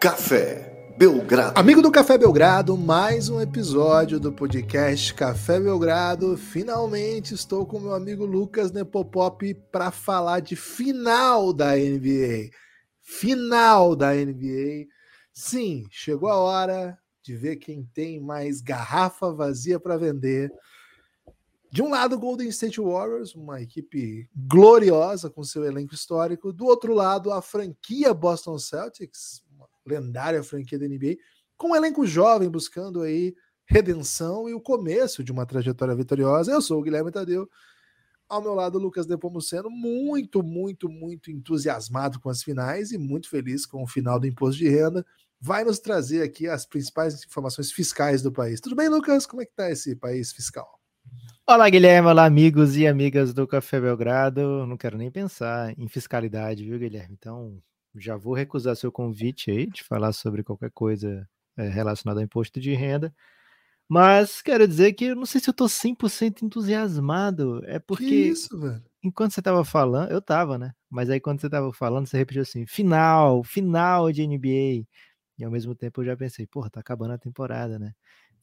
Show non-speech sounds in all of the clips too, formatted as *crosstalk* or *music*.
Café Belgrado. Amigo do Café Belgrado, mais um episódio do podcast Café Belgrado. Finalmente estou com meu amigo Lucas Nepopop para falar de final da NBA. Final da NBA. Sim, chegou a hora de ver quem tem mais garrafa vazia para vender. De um lado, Golden State Warriors, uma equipe gloriosa com seu elenco histórico. Do outro lado, a franquia Boston Celtics, lendária franquia da NBA, com um elenco jovem buscando aí redenção e o começo de uma trajetória vitoriosa. Eu sou o Guilherme Tadeu. Ao meu lado, Lucas Depomuceno, muito, muito, muito entusiasmado com as finais e muito feliz com o final do imposto de renda. Vai nos trazer aqui as principais informações fiscais do país. Tudo bem, Lucas? Como é que tá esse país fiscal? Olá, Guilherme. Olá, amigos e amigas do Café Belgrado. Não quero nem pensar em fiscalidade, viu, Guilherme? Então, já vou recusar seu convite aí de falar sobre qualquer coisa é, relacionada ao imposto de renda. Mas quero dizer que eu não sei se eu tô 100% entusiasmado. É porque. Que isso, velho? Enquanto você tava falando, eu tava, né? Mas aí quando você tava falando, você repetiu assim: final, final de NBA. E ao mesmo tempo eu já pensei, porra, tá acabando a temporada, né?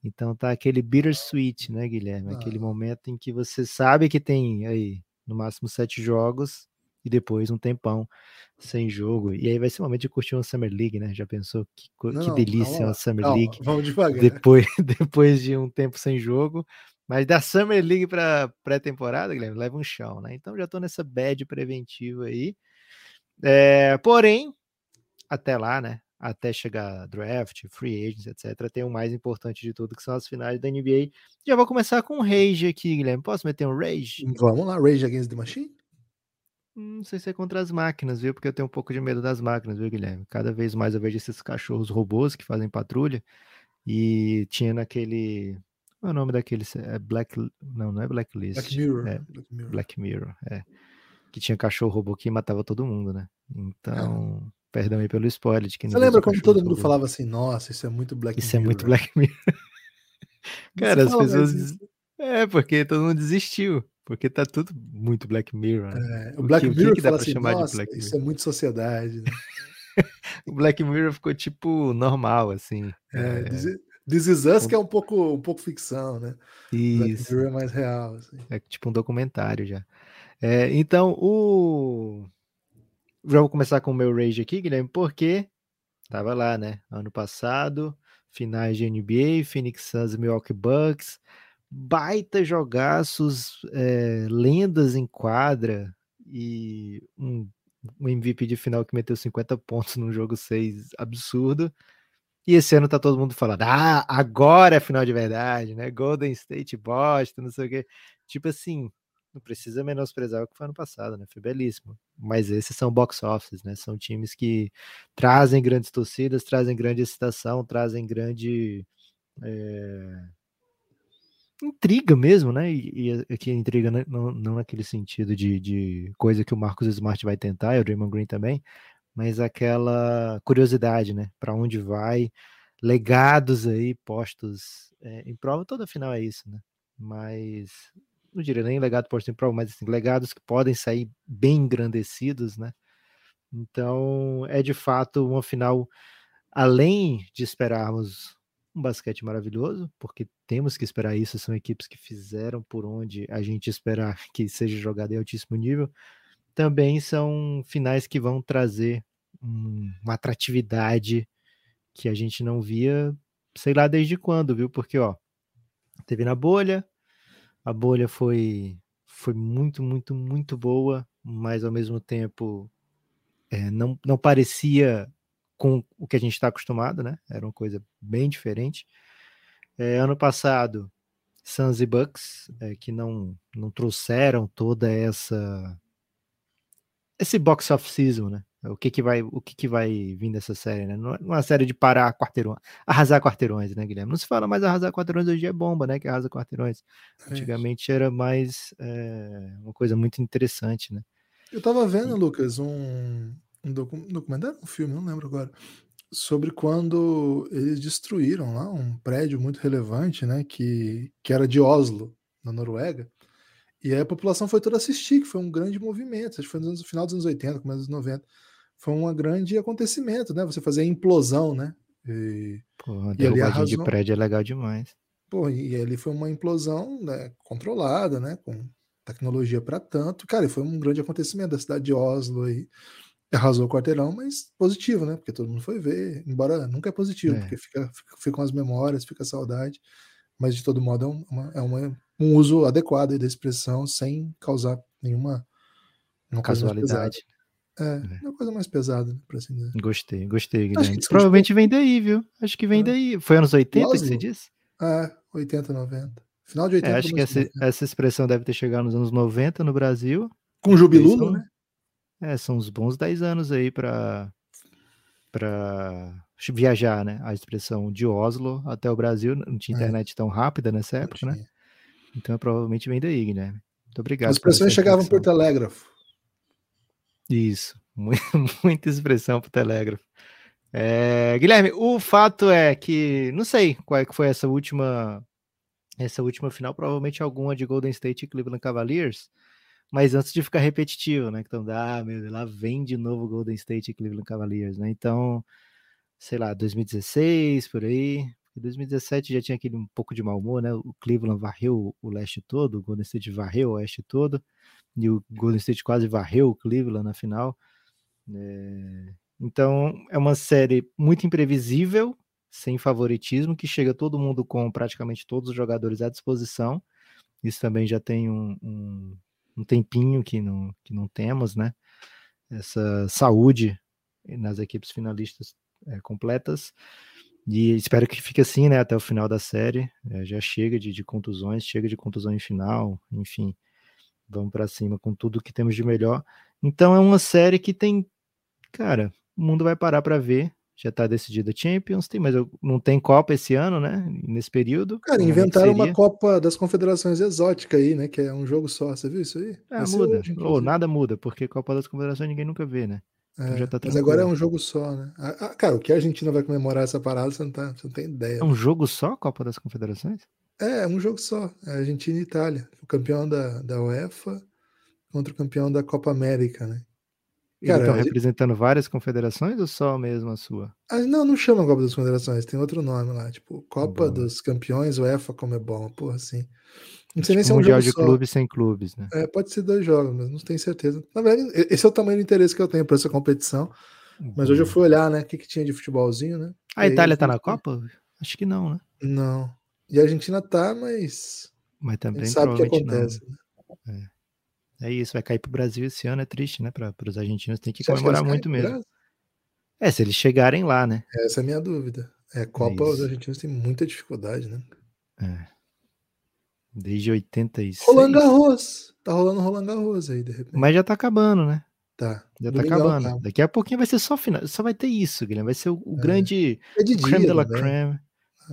Então tá aquele bittersweet, né, Guilherme? Ah. Aquele momento em que você sabe que tem aí no máximo sete jogos e depois um tempão sem jogo. E aí vai ser o momento de curtir uma Summer League, né? Já pensou que, não, que delícia uma Summer calma, League? Vamos devagar. Depois, *laughs* depois de um tempo sem jogo. Mas da Summer League para pré-temporada, Guilherme, leva um chão, né? Então já tô nessa bad preventiva aí. É, porém, até lá, né? até chegar draft, free agents, etc. Tem o mais importante de tudo, que são as finais da NBA. Já vou começar com um Rage aqui, Guilherme. Posso meter um Rage? Vamos lá, Rage Against the Machine? Não sei se é contra as máquinas, viu? Porque eu tenho um pouco de medo das máquinas, viu, Guilherme? Cada vez mais eu vejo esses cachorros robôs que fazem patrulha. E tinha naquele. Qual é o nome daquele? É Black. Não, não é Blacklist. Black Mirror. É, Black Mirror. Black Mirror, é. Que tinha cachorro robô que matava todo mundo, né? Então. É. Perdão aí pelo spoiler. De que Você lembra quando todo mundo falava assim, nossa, isso é muito Black isso Mirror. Isso é muito Black Mirror. Cara, as pessoas. É, porque todo mundo desistiu. Porque tá tudo muito Black Mirror. Né? É, o Black o que, Mirror o que, que dá pra assim, chamar de Black Mirror? Isso é muito sociedade. Né? *laughs* o Black Mirror ficou tipo normal, assim. É, é... This Is Us, que é um pouco, um pouco ficção, né? Isso. Black Mirror é mais real. Assim. É tipo um documentário já. É, então, o já vou começar com o meu rage aqui, Guilherme, porque tava lá, né? Ano passado, finais de NBA, Phoenix Suns e Milwaukee Bucks, baita jogaços, é, lendas em quadra e um, um MVP de final que meteu 50 pontos num jogo 6 absurdo. E esse ano tá todo mundo falando: ah, agora é final de verdade, né? Golden State Boston, não sei o quê. Tipo assim, não precisa menosprezar o que foi ano passado, né? Foi belíssimo. Mas esses são box offices, né? São times que trazem grandes torcidas, trazem grande excitação, trazem grande é... intriga mesmo, né? E, aqui intriga não, não naquele sentido de, de coisa que o Marcos Smart vai tentar, e o Draymond Green também, mas aquela curiosidade, né? Para onde vai, legados aí postos é, em prova, toda final é isso, né? Mas não diria nem legado por prova, mas assim, legados que podem sair bem engrandecidos, né? Então, é de fato uma final, além de esperarmos um basquete maravilhoso, porque temos que esperar isso, são equipes que fizeram por onde a gente esperar *laughs* que seja jogado em altíssimo nível, também são finais que vão trazer um, uma atratividade que a gente não via, sei lá desde quando, viu? Porque, ó, teve na bolha, a bolha foi, foi muito, muito, muito boa, mas ao mesmo tempo é, não, não parecia com o que a gente está acostumado, né? Era uma coisa bem diferente. É, ano passado, Suns e Bucks, é, que não, não trouxeram toda essa esse box of season, né? O que que vai, o que que vai vir dessa série, né? Não é uma série de parar quarteirões, arrasar quarteirões, né, Guilherme? Não se fala mais arrasar quarteirões, hoje é bomba, né, que arrasa quarteirões. É Antigamente era mais é, uma coisa muito interessante, né? Eu tava vendo, Lucas, um, um documentário, um filme, não lembro agora, sobre quando eles destruíram lá um prédio muito relevante, né, que, que era de Oslo, na Noruega, e aí a população foi toda assistir, que foi um grande movimento, acho que foi no final dos anos 80, começo dos 90, foi um grande acontecimento, né? Você fazer a implosão, né? E, Pô, e ali arrasou... de prédio é legal demais. Pô, e ali foi uma implosão né, controlada, né? Com tecnologia para tanto. Cara, foi um grande acontecimento da cidade de Oslo aí. Arrasou o quarteirão, mas positivo, né? Porque todo mundo foi ver, embora nunca é positivo, é. porque fica, fica, ficam as memórias, fica a saudade, mas de todo modo é, uma, é uma, um uso adequado da expressão sem causar nenhuma casualidade. É, é, uma coisa mais pesada, pra assim dizer. Gostei, gostei, Guilherme. Provavelmente vem daí, viu? Acho que vem é. daí. Foi anos 80 que você disse? É, 80, 90. Final de 80. É, acho que essa, essa, expressão deve ter chegado nos anos 90 no Brasil. Com Jubilulo, né? É, são uns bons 10 anos aí para para viajar, né? A expressão de Oslo até o Brasil, não tinha é. internet tão rápida nessa época, né? Então provavelmente vem daí, Guilherme. Muito obrigado. As expressões chegavam por telégrafo. Isso, *laughs* muita expressão por telégrafo. É, Guilherme, o fato é que não sei qual é que foi essa última essa última final, provavelmente alguma de Golden State e Cleveland Cavaliers, mas antes de ficar repetitivo, né? Então, ah, meu Deus, lá vem de novo Golden State e Cleveland Cavaliers, né? Então, sei lá, 2016 por aí. Em 2017 já tinha aquele um pouco de mau humor, né? O Cleveland varreu o leste todo, o Golden State varreu o oeste todo, e o Golden State quase varreu o Cleveland na final. É... Então, é uma série muito imprevisível, sem favoritismo, que chega todo mundo com praticamente todos os jogadores à disposição. Isso também já tem um, um, um tempinho que não, que não temos, né? Essa saúde nas equipes finalistas é, completas. E espero que fique assim, né, até o final da série. É, já chega de, de, contusões, chega de contusão em final, enfim. Vamos para cima com tudo que temos de melhor. Então é uma série que tem, cara, o mundo vai parar para ver. Já está decidida Champions, tem, mas não tem Copa esse ano, né? Nesse período. Cara, inventaram uma Copa das Confederações exótica aí, né? Que é um jogo só. Você viu isso aí? Ah, muda. Ou nada muda, porque Copa das Confederações ninguém nunca vê, né? Então é, tá mas agora é um jogo só, né? Ah, ah, cara, o que a Argentina vai comemorar essa parada, você não, tá, você não tem ideia. É um jogo só, Copa das Confederações? É, é um jogo só. É Argentina e Itália. O campeão da, da UEFA contra o campeão da Copa América, né? Cara, estão representando várias confederações ou só mesmo a sua? Ah, não, não chama Copa das Confederações, tem outro nome lá, tipo Copa Boa. dos Campeões, UEFA, como é bom, porra, assim. Não sei tipo nem se é um mundial de só. clubes sem clubes, né? É, pode ser dois jogos, mas não tenho certeza. Na verdade, esse é o tamanho do interesse que eu tenho para essa competição. Mas hoje eu fui olhar, né, o que, que tinha de futebolzinho, né? A Itália tá na Copa? Acho que não, né? Não. E a Argentina tá, mas. Mas também sabe o que acontece. Né? É. é. isso, vai cair pro Brasil esse ano, é triste, né? Para os argentinos tem que Você comemorar que muito mesmo. É, se eles chegarem lá, né? Essa é a minha dúvida. É, Copa, é os argentinos têm muita dificuldade, né? É. Desde 86. Roland Garros. Tá rolando Roland Garros aí, de repente. Mas já tá acabando, né? Tá. Já tá acabando. Tá. Daqui a pouquinho vai ser só final. Só vai ter isso, Guilherme. Vai ser o, o é. grande é de creme de la creme.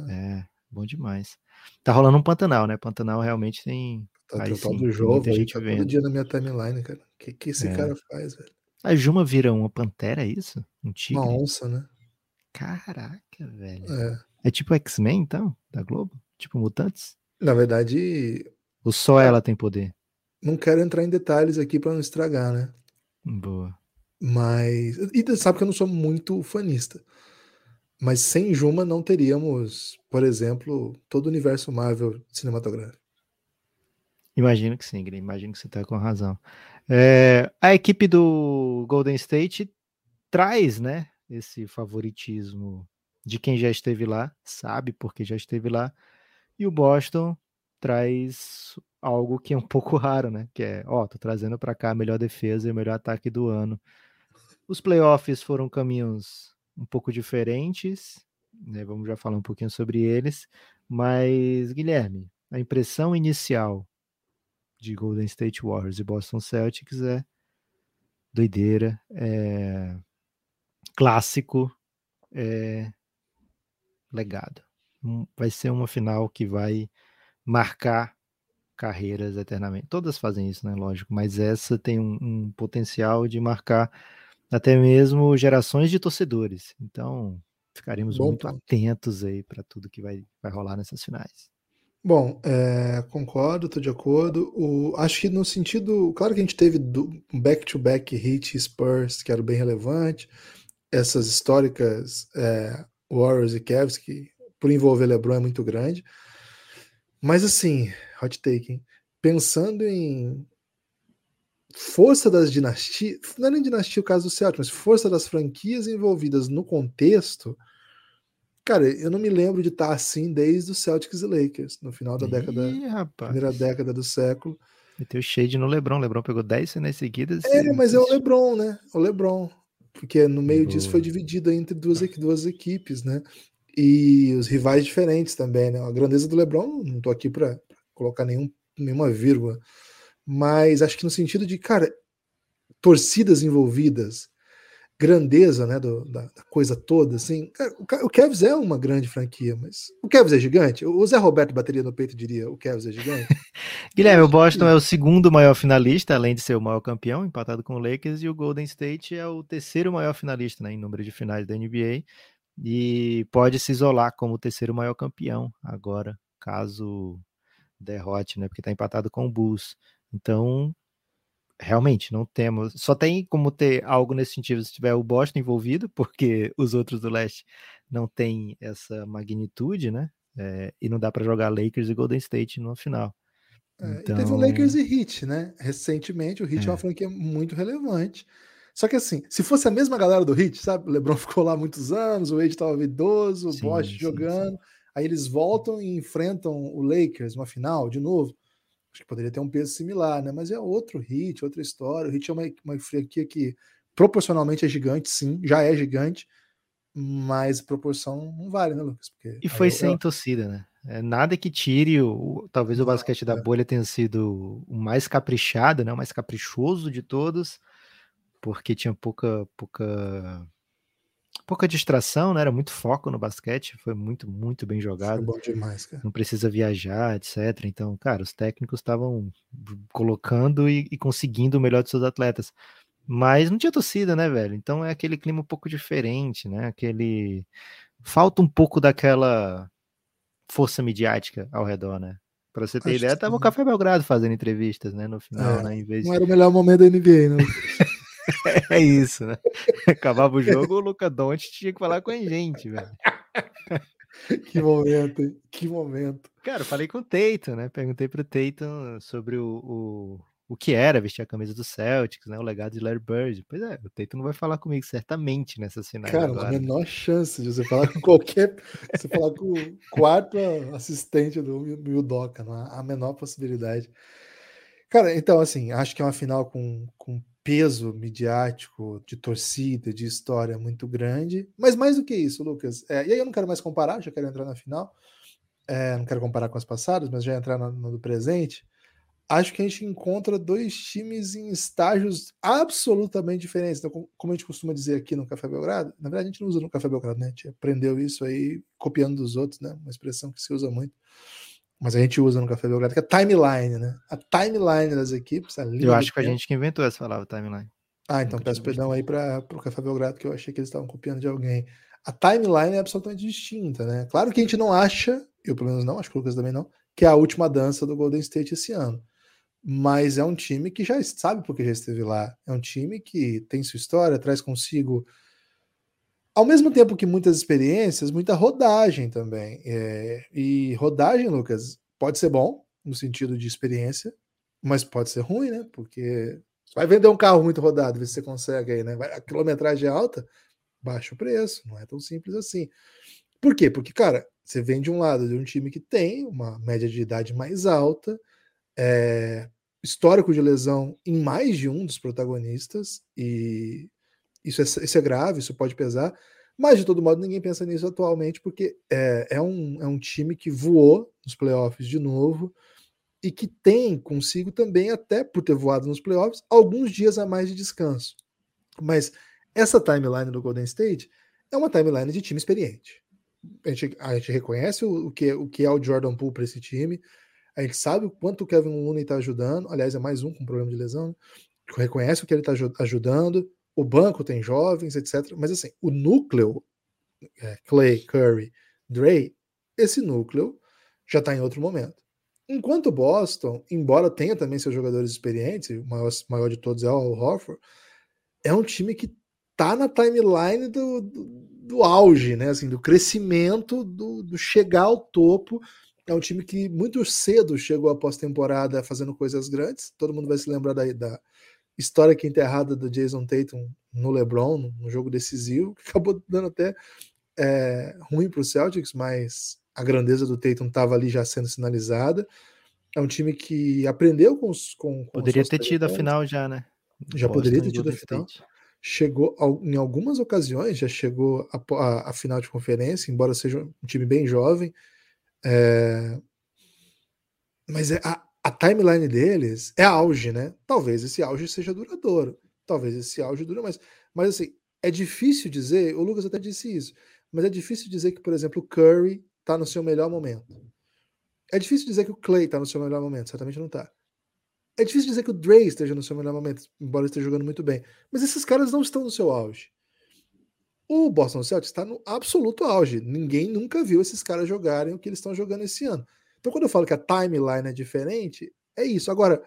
É. é, bom demais. Tá rolando um Pantanal, né? Pantanal realmente tem. Tá aí, sim, do jogo, gente tá vendo. todo dia na minha timeline, cara. O que, que esse é. cara faz, velho? A Juma vira uma pantera, é isso? Um tigre? Uma onça, né? Caraca, velho. É, é tipo X-Men, então, da Globo? Tipo Mutantes? Na verdade. Ou só ela tem poder? Não quero entrar em detalhes aqui para não estragar, né? Boa. Mas. E sabe que eu não sou muito fanista. Mas sem Juma não teríamos, por exemplo, todo o universo Marvel cinematográfico. Imagino que sim, Guilherme. Imagino que você está com razão. É, a equipe do Golden State traz, né, esse favoritismo de quem já esteve lá, sabe porque já esteve lá, e o Boston traz algo que é um *laughs* pouco raro, né? Que é, ó, tô trazendo para cá a melhor defesa e o melhor ataque do ano. Os playoffs foram caminhos um pouco diferentes, né? Vamos já falar um pouquinho sobre eles, mas Guilherme, a impressão inicial de Golden State Warriors e Boston Celtics é doideira, é clássico, é legado. Vai ser uma final que vai marcar carreiras eternamente. Todas fazem isso, né? Lógico, mas essa tem um, um potencial de marcar até mesmo gerações de torcedores. Então, ficaremos Bom muito atentos aí para tudo que vai, vai rolar nessas finais. Bom, é, concordo, estou de acordo. O, acho que no sentido. Claro que a gente teve back-to-back hit Spurs, que era bem relevante, essas históricas é, Warriors e Cavs, que por envolver LeBron é muito grande. Mas assim, hot take, hein? pensando em força das dinastias, não é nem dinastia o caso do Celtic, mas força das franquias envolvidas no contexto, cara, eu não me lembro de estar assim desde os Celtics e Lakers, no final da década, Ih, rapaz. primeira década do século. Meteu shade no LeBron, LeBron pegou 10 finais seguidas. É, mas é o LeBron, né? O LeBron, porque no meio disso foi dividido entre duas, duas equipes, né? E os rivais diferentes também, né? A grandeza do LeBron, não tô aqui para colocar nenhum, nenhuma vírgula, mas acho que no sentido de, cara, torcidas envolvidas, grandeza, né, do, da, da, coisa toda, assim, o, o é uma grande franquia, mas o Cavs é gigante? O Zé Roberto bateria no peito diria, o Cavs é gigante? *laughs* Guilherme, o Boston é o segundo maior finalista, além de ser o maior campeão, empatado com o Lakers, e o Golden State é o terceiro maior finalista, né, em número de finais da NBA, e pode se isolar como o terceiro maior campeão agora, caso derrote, né, porque está empatado com o Bulls. Então, realmente, não temos. Só tem como ter algo nesse sentido se tiver o Boston envolvido, porque os outros do leste não têm essa magnitude, né? É, e não dá para jogar Lakers e Golden State no final. É, então... teve o Lakers e Heat, né? Recentemente, o Heat é. é uma franquia muito relevante. Só que assim, se fosse a mesma galera do Heat, sabe? O LeBron *laughs* ficou lá muitos anos, o Wade estava idoso, o Bosch jogando. Sim. Aí eles voltam e enfrentam o Lakers, uma final, de novo. Acho que poderia ter um peso similar, né? Mas é outro hit, outra história. O hit é uma, uma franquia que proporcionalmente é gigante, sim, já é gigante, mas proporção não vale, né, Lucas? Porque e foi sem eu... torcida, né? É nada que tire o. Talvez o basquete da é. bolha tenha sido o mais caprichado, né? O mais caprichoso de todos, porque tinha pouca, pouca pouca distração, né? Era muito foco no basquete, foi muito, muito bem jogado. Foi bom demais, cara. Não precisa viajar, etc. Então, cara, os técnicos estavam colocando e, e, conseguindo o melhor dos seus atletas. Mas não tinha torcida, né, velho? Então é aquele clima um pouco diferente, né? Aquele. Falta um pouco daquela força midiática ao redor, né? Pra você ter Acho ideia, tava o Café Belgrado fazendo entrevistas, né? No final, é, né? Em vez não era o melhor momento da NBA, né? *laughs* *laughs* É isso, né? *laughs* Acabava o jogo, o Luca Doncic tinha que falar com a gente, velho. *laughs* Que momento, hein? que momento. Cara, eu falei com o Teito, né? Perguntei pro Teito sobre o, o, o que era vestir a camisa do Celtics, né? O legado de Larry Bird. Pois é, o Teito não vai falar comigo certamente nessa final. Cara, agora. a menor chance de você falar com qualquer. você falar com o quarto assistente do Mildoca, não há a menor possibilidade. Cara, então, assim, acho que é uma final com, com peso midiático, de torcida, de história muito grande. Mas mais do que isso, Lucas, é, e aí eu não quero mais comparar, já quero entrar na final. É, não quero comparar com as passadas, mas já entrar no, no presente. Acho que a gente encontra dois times em estágios absolutamente diferentes. Então, como a gente costuma dizer aqui no Café Belgrado, na verdade a gente não usa no Café Belgrado, né? A gente aprendeu isso aí copiando dos outros, né? Uma expressão que se usa muito mas a gente usa no Café Belgrado, que é timeline, né? A timeline das equipes. eu acho que a gente que inventou essa palavra, timeline. Ah, então peço perdão aí para o Café Belgrado, que eu achei que eles estavam copiando de alguém. A timeline é absolutamente distinta, né? Claro que a gente não acha, eu pelo menos não, acho que o Lucas também não, que é a última dança do Golden State esse ano. Mas é um time que já sabe porque já esteve lá. É um time que tem sua história, traz consigo ao mesmo tempo que muitas experiências, muita rodagem também. É, e rodagem, Lucas, pode ser bom, no sentido de experiência, mas pode ser ruim, né? Porque vai vender um carro muito rodado, ver se você consegue aí, né? A quilometragem é alta, baixa o preço, não é tão simples assim. Por quê? Porque, cara, você vem de um lado de um time que tem uma média de idade mais alta, é, histórico de lesão em mais de um dos protagonistas, e isso é, isso é grave, isso pode pesar, mas de todo modo ninguém pensa nisso atualmente, porque é, é, um, é um time que voou nos playoffs de novo e que tem consigo também, até por ter voado nos playoffs, alguns dias a mais de descanso. Mas essa timeline do Golden State é uma timeline de time experiente. A gente, a gente reconhece o, o, que, o que é o Jordan Poole para esse time, a gente sabe o quanto o Kevin Looney está ajudando, aliás, é mais um com problema de lesão, né? reconhece o que ele está ajudando, o banco tem jovens, etc. Mas assim, o núcleo, é, Clay, Curry, Dre, esse núcleo já está em outro momento. Enquanto o Boston, embora tenha também seus jogadores experientes, o maior, maior de todos é o Horford, é um time que tá na timeline do, do, do auge, né? Assim, do crescimento, do, do, chegar ao topo. É um time que muito cedo chegou à pós-temporada fazendo coisas grandes. Todo mundo vai se lembrar da, da história que enterrada do Jason Tatum no LeBron, no jogo decisivo, que *laughs* acabou dando até é, ruim para o Celtics, mas a grandeza do Tatum estava ali já sendo sinalizada. É um time que aprendeu com os. Com, com Poderia ter tido a final já, né? Já Boston poderia ter tido a final. Chegou em algumas ocasiões, já chegou a, a, a, final de conferência, embora seja um time bem jovem. É... Mas é, a, a timeline deles é auge, né? Talvez esse auge seja duradouro. Talvez esse auge dure mais. Mas assim, é difícil dizer, o Lucas até disse isso, mas é difícil dizer que, por exemplo, o Curry está no seu melhor momento. É difícil dizer que o Clay está no seu melhor momento, certamente não está. É difícil dizer que o Dre esteja no seu melhor momento, embora esteja jogando muito bem. Mas esses caras não estão no seu auge. O Boston Celtics está no absoluto auge. Ninguém nunca viu esses caras jogarem o que eles estão jogando esse ano. Então, quando eu falo que a timeline é diferente, é isso. Agora,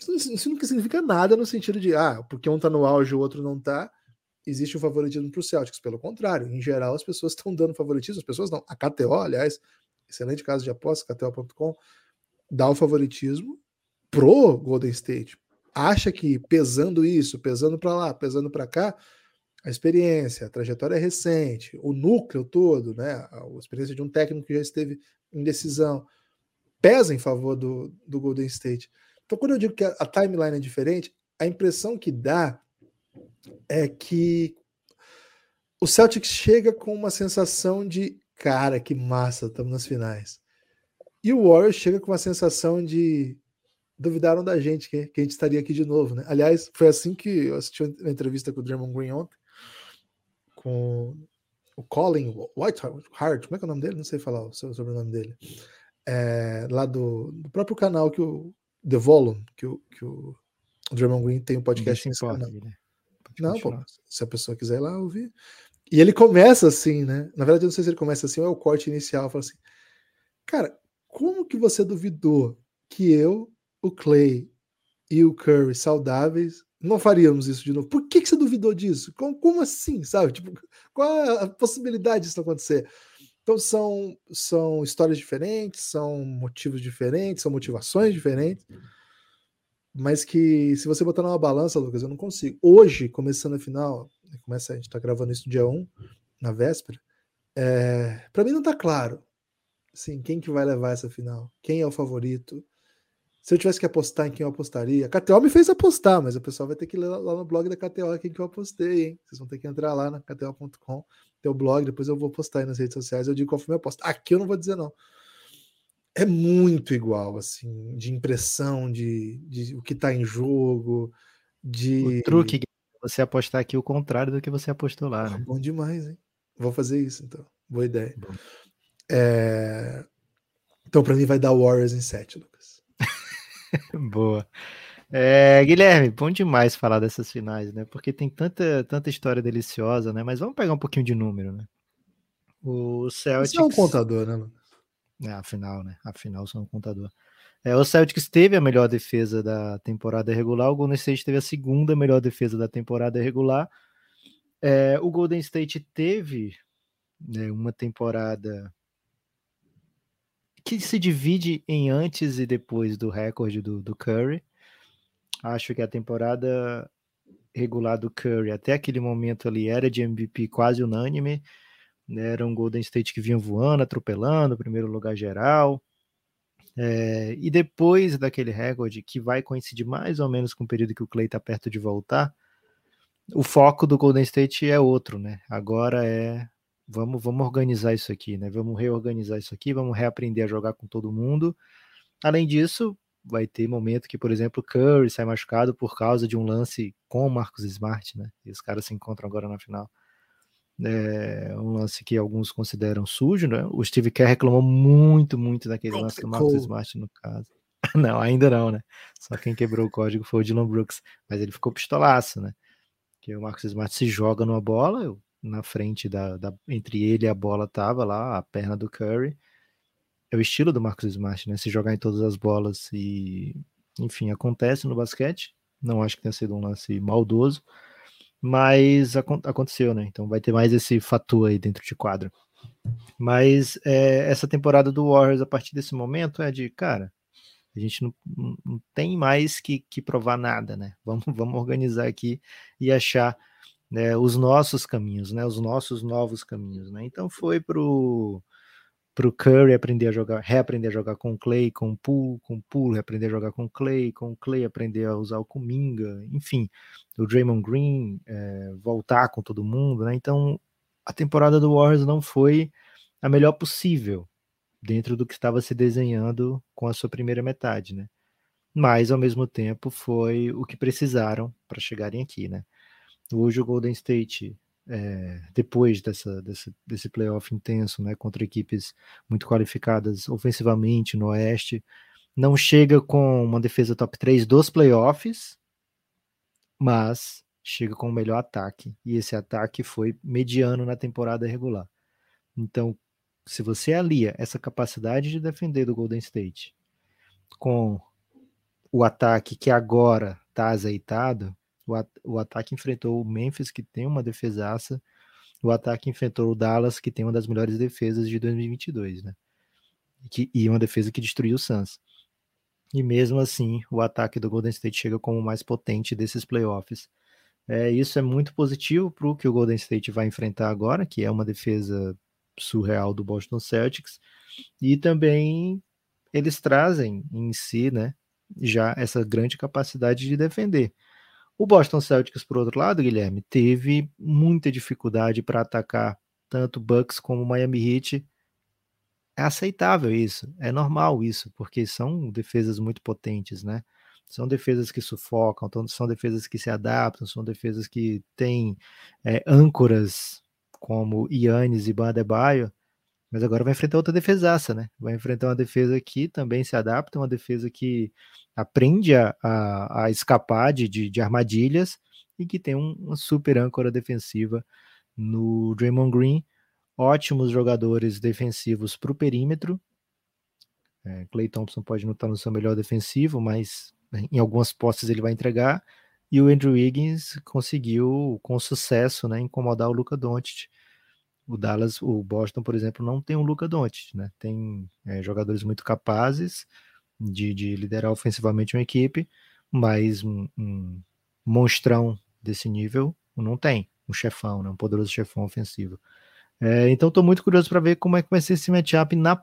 isso não significa nada no sentido de, ah, porque um está no auge e o outro não está existe um favoritismo para o Celtics. Pelo contrário, em geral, as pessoas estão dando favoritismo, as pessoas não. A KTO, aliás, excelente caso de aposta, KTO.com, dá o favoritismo pro Golden State. Acha que pesando isso, pesando para lá, pesando para cá, a experiência, a trajetória recente, o núcleo todo, né, a experiência de um técnico que já esteve em decisão, pesa em favor do, do Golden State. Então, quando eu digo que a, a timeline é diferente, a impressão que dá é que o Celtics chega com uma sensação de cara, que massa, estamos nas finais. E o Warriors chega com uma sensação de duvidaram da gente que, que a gente estaria aqui de novo, né? Aliás, foi assim que eu assisti uma entrevista com o Draymond Green ontem, com o Colin Whiteheart, como é que é o nome dele? Não sei falar o sobrenome dele. É, lá do, do, próprio canal que o The Volume, que o, que o Draymond Green tem um podcast nesse canal. Né? Não, pô, se a pessoa quiser ir lá ouvir. E ele começa assim, né? Na verdade, eu não sei se ele começa assim ou é o corte inicial. Fala assim: Cara, como que você duvidou que eu, o Clay e o Curry saudáveis não faríamos isso de novo? Por que, que você duvidou disso? Como, como assim, sabe? Tipo, qual é a possibilidade disso acontecer? Então são, são histórias diferentes, são motivos diferentes, são motivações diferentes mas que se você botar numa balança, Lucas, eu não consigo. Hoje, começando a final, começa, a gente tá gravando isso dia 1, na véspera, é, para mim não tá claro. Assim, quem que vai levar essa final? Quem é o favorito? Se eu tivesse que apostar em quem eu apostaria, a KTO me fez apostar, mas o pessoal vai ter que ler lá no blog da KTO quem que eu apostei, hein? Vocês vão ter que entrar lá na KTO.com, tem o blog, depois eu vou postar aí nas redes sociais, eu digo qual foi a minha aposta. Aqui eu não vou dizer não é muito igual, assim, de impressão, de, de o que está em jogo, de. O truque é você apostar aqui o contrário do que você apostou lá. Ah, né? *laughs* Bom demais, hein? Vou fazer isso, então. Boa ideia. É... Então, para mim, vai dar Warriors em 7, Lucas. *laughs* Boa. É, Guilherme, bom demais falar dessas finais, né? Porque tem tanta, tanta história deliciosa, né? Mas vamos pegar um pouquinho de número, né? O Celtics. Você é um contador, né, Lucas? É, afinal, né? Afinal, são um contador. É, o Celtics teve a melhor defesa da temporada regular, o Golden State teve a segunda melhor defesa da temporada regular. É, o Golden State teve né, uma temporada que se divide em antes e depois do recorde do, do Curry. Acho que a temporada regular do Curry até aquele momento ali era de MVP quase unânime. Né, era um Golden State que vinha voando, atropelando, primeiro lugar geral. É, e depois daquele recorde, que vai coincidir mais ou menos com o período que o Clay está perto de voltar, o foco do Golden State é outro, né? Agora é vamos, vamos organizar isso aqui, né? Vamos reorganizar isso aqui, vamos reaprender a jogar com todo mundo. Além disso, vai ter momento que, por exemplo, Curry sai machucado por causa de um lance com o Marcos Smart, né? E os caras se encontram agora na final é um lance que alguns consideram sujo, né? O Steve Kerr reclamou muito, muito daquele lance do Marcus Smart, no caso. *laughs* não, ainda não, né? Só quem quebrou o código foi o Dylan Brooks, mas ele ficou pistolaço, né? Que o Marcus Smart se joga numa bola, na frente da, da, entre ele e a bola tava lá a perna do Curry. é o estilo do Marcos Smart, né? Se jogar em todas as bolas e, enfim, acontece no basquete. Não acho que tenha sido um lance maldoso, mas ac aconteceu, né? Então vai ter mais esse fator aí dentro de quadra. Mas é, essa temporada do Warriors, a partir desse momento, é de, cara, a gente não, não tem mais que, que provar nada, né? Vamos, *laughs* vamos organizar aqui e achar né, os nossos caminhos, né? Os nossos novos caminhos, né? Então foi para o Curry aprender a jogar, reaprender a jogar com o Clay, com o Poole, com o Poole reaprender a jogar com o Clay, com o Clay aprender a usar o Kuminga, enfim, o Draymond Green é, voltar com todo mundo, né? Então a temporada do Warriors não foi a melhor possível dentro do que estava se desenhando com a sua primeira metade, né? Mas ao mesmo tempo foi o que precisaram para chegarem aqui, né? Hoje o Golden State é, depois dessa, desse, desse playoff intenso, né, contra equipes muito qualificadas ofensivamente no Oeste, não chega com uma defesa top 3 dos playoffs, mas chega com o melhor ataque, e esse ataque foi mediano na temporada regular. Então, se você alia essa capacidade de defender do Golden State com o ataque que agora está azeitado, o, at o ataque enfrentou o Memphis, que tem uma defesaça. O ataque enfrentou o Dallas, que tem uma das melhores defesas de 2022, né? Que, e uma defesa que destruiu o Suns. E mesmo assim, o ataque do Golden State chega como o mais potente desses playoffs. É, isso é muito positivo para o que o Golden State vai enfrentar agora, que é uma defesa surreal do Boston Celtics. E também eles trazem em si, né, já essa grande capacidade de defender. O Boston Celtics, por outro lado, Guilherme, teve muita dificuldade para atacar tanto Bucks como Miami Heat. É aceitável isso, é normal isso, porque são defesas muito potentes, né? São defesas que sufocam, são defesas que se adaptam, são defesas que têm é, âncoras como Yannis e Bandebaio, mas agora vai enfrentar outra defesaça, né? Vai enfrentar uma defesa que também se adapta, uma defesa que aprende a, a, a escapar de, de, de, armadilhas e que tem um, uma super âncora defensiva no Draymond Green. Ótimos jogadores defensivos para o perímetro. É, Clay Thompson pode não estar no seu melhor defensivo, mas em algumas postes ele vai entregar. E o Andrew Wiggins conseguiu, com sucesso, né, incomodar o Luca Doncic o Dallas, o Boston, por exemplo, não tem um Luca Doncic, né? Tem é, jogadores muito capazes de, de, liderar ofensivamente uma equipe, mas um, um, monstrão desse nível não tem, um chefão, né? Um poderoso chefão ofensivo. É, então estou muito curioso para ver como é que vai ser esse matchup na,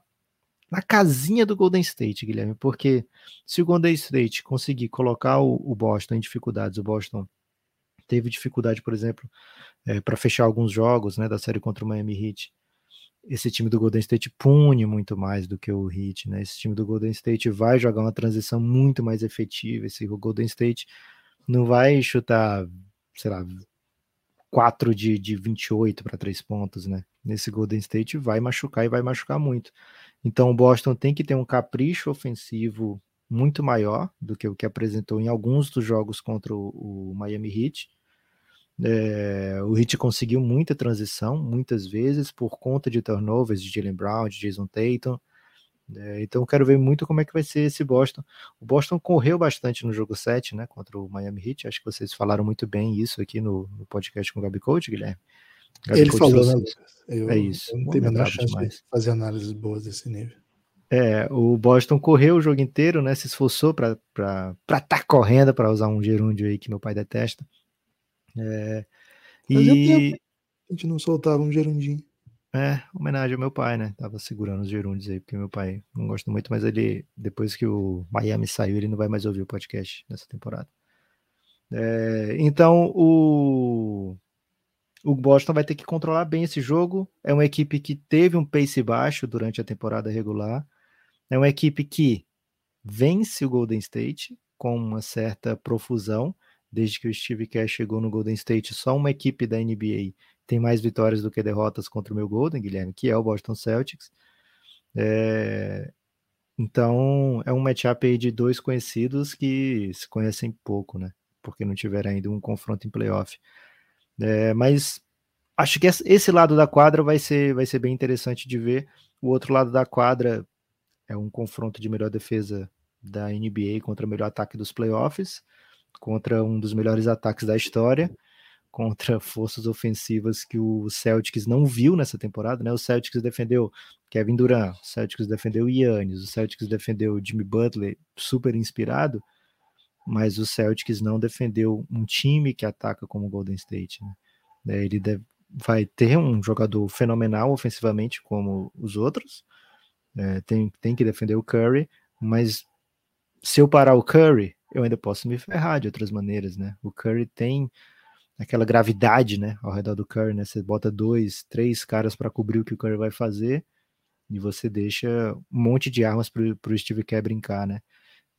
na casinha do Golden State, Guilherme, porque se o Golden State conseguir colocar o, o Boston em dificuldades, o Boston teve dificuldade, por exemplo, é, para fechar alguns jogos né, da série contra o Miami Heat. Esse time do Golden State pune muito mais do que o Heat, né? Esse time do Golden State vai jogar uma transição muito mais efetiva. Esse Golden State não vai chutar, sei lá, 4 de, de 28 para 3 pontos, né? Nesse Golden State vai machucar e vai machucar muito. Então o Boston tem que ter um capricho ofensivo muito maior do que o que apresentou em alguns dos jogos contra o, o Miami Heat é, o Heat conseguiu muita transição, muitas vezes, por conta de turnovers de Jalen Brown, de Jason Tatum. É, então quero ver muito como é que vai ser esse Boston. O Boston correu bastante no jogo 7, né, contra o Miami Heat. Acho que vocês falaram muito bem isso aqui no, no podcast com o Gabi Coach, Guilherme. Gabi Ele Coach falou, né, Lucas? Eu, é isso. Eu não tenho a menor chance demais. de fazer análises boas desse nível. É, o Boston correu o jogo inteiro, né? Se esforçou para estar tá correndo, para usar um gerúndio aí que meu pai detesta. É, e a gente não soltava um gerundinho. É, homenagem ao meu pai, né? Tava segurando os gerundos aí, porque meu pai não gosta muito, mas ele, depois que o Miami saiu, ele não vai mais ouvir o podcast nessa temporada. É, então, o, o Boston vai ter que controlar bem esse jogo. É uma equipe que teve um pace baixo durante a temporada regular. É uma equipe que vence o Golden State com uma certa profusão desde que o Steve Kerr chegou no Golden State, só uma equipe da NBA tem mais vitórias do que derrotas contra o meu Golden, Guilherme, que é o Boston Celtics. É... Então, é um matchup aí de dois conhecidos que se conhecem pouco, né? Porque não tiveram ainda um confronto em playoff. É, mas acho que esse lado da quadra vai ser, vai ser bem interessante de ver. O outro lado da quadra é um confronto de melhor defesa da NBA contra o melhor ataque dos playoffs, contra um dos melhores ataques da história, contra forças ofensivas que o Celtics não viu nessa temporada, né? O Celtics defendeu Kevin Durant, o Celtics defendeu Yannis, o Celtics defendeu Jimmy Butler, super inspirado, mas o Celtics não defendeu um time que ataca como o Golden State, né? Ele deve, vai ter um jogador fenomenal ofensivamente como os outros, é, tem, tem que defender o Curry, mas se eu parar o Curry, eu ainda posso me ferrar de outras maneiras, né? O Curry tem aquela gravidade, né, ao redor do Curry, né? Você bota dois, três caras para cobrir o que o Curry vai fazer e você deixa um monte de armas para o Steve Kerr brincar, né?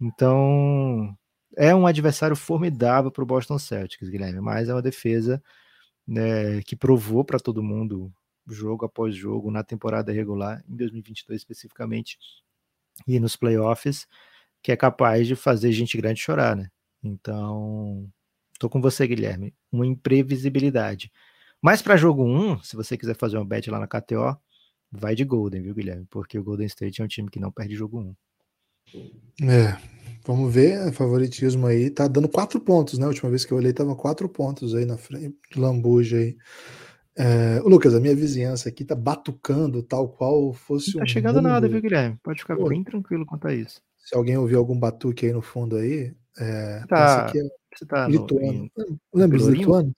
Então é um adversário formidável para o Boston Celtics, Guilherme, mas é uma defesa né, que provou para todo mundo jogo após jogo na temporada regular, em 2022 especificamente, e nos playoffs, que é capaz de fazer gente grande chorar, né? Então, tô com você, Guilherme, uma imprevisibilidade. Mas para jogo 1, se você quiser fazer uma bet lá na KTO, vai de Golden, viu, Guilherme? Porque o Golden State é um time que não perde jogo 1. É, vamos ver, favoritismo aí, tá dando quatro pontos, né? A última vez que eu olhei tava quatro pontos aí na frente, lambuja aí. É, Lucas, a minha vizinhança aqui tá batucando tal qual fosse Não tá um chegando mundo... nada, viu, Guilherme? Pode ficar Pô, bem tranquilo quanto a isso. Se alguém ouviu algum batuque aí no fundo aí, é, tá, aqui é você tá lituano. No, lembra os lituanos?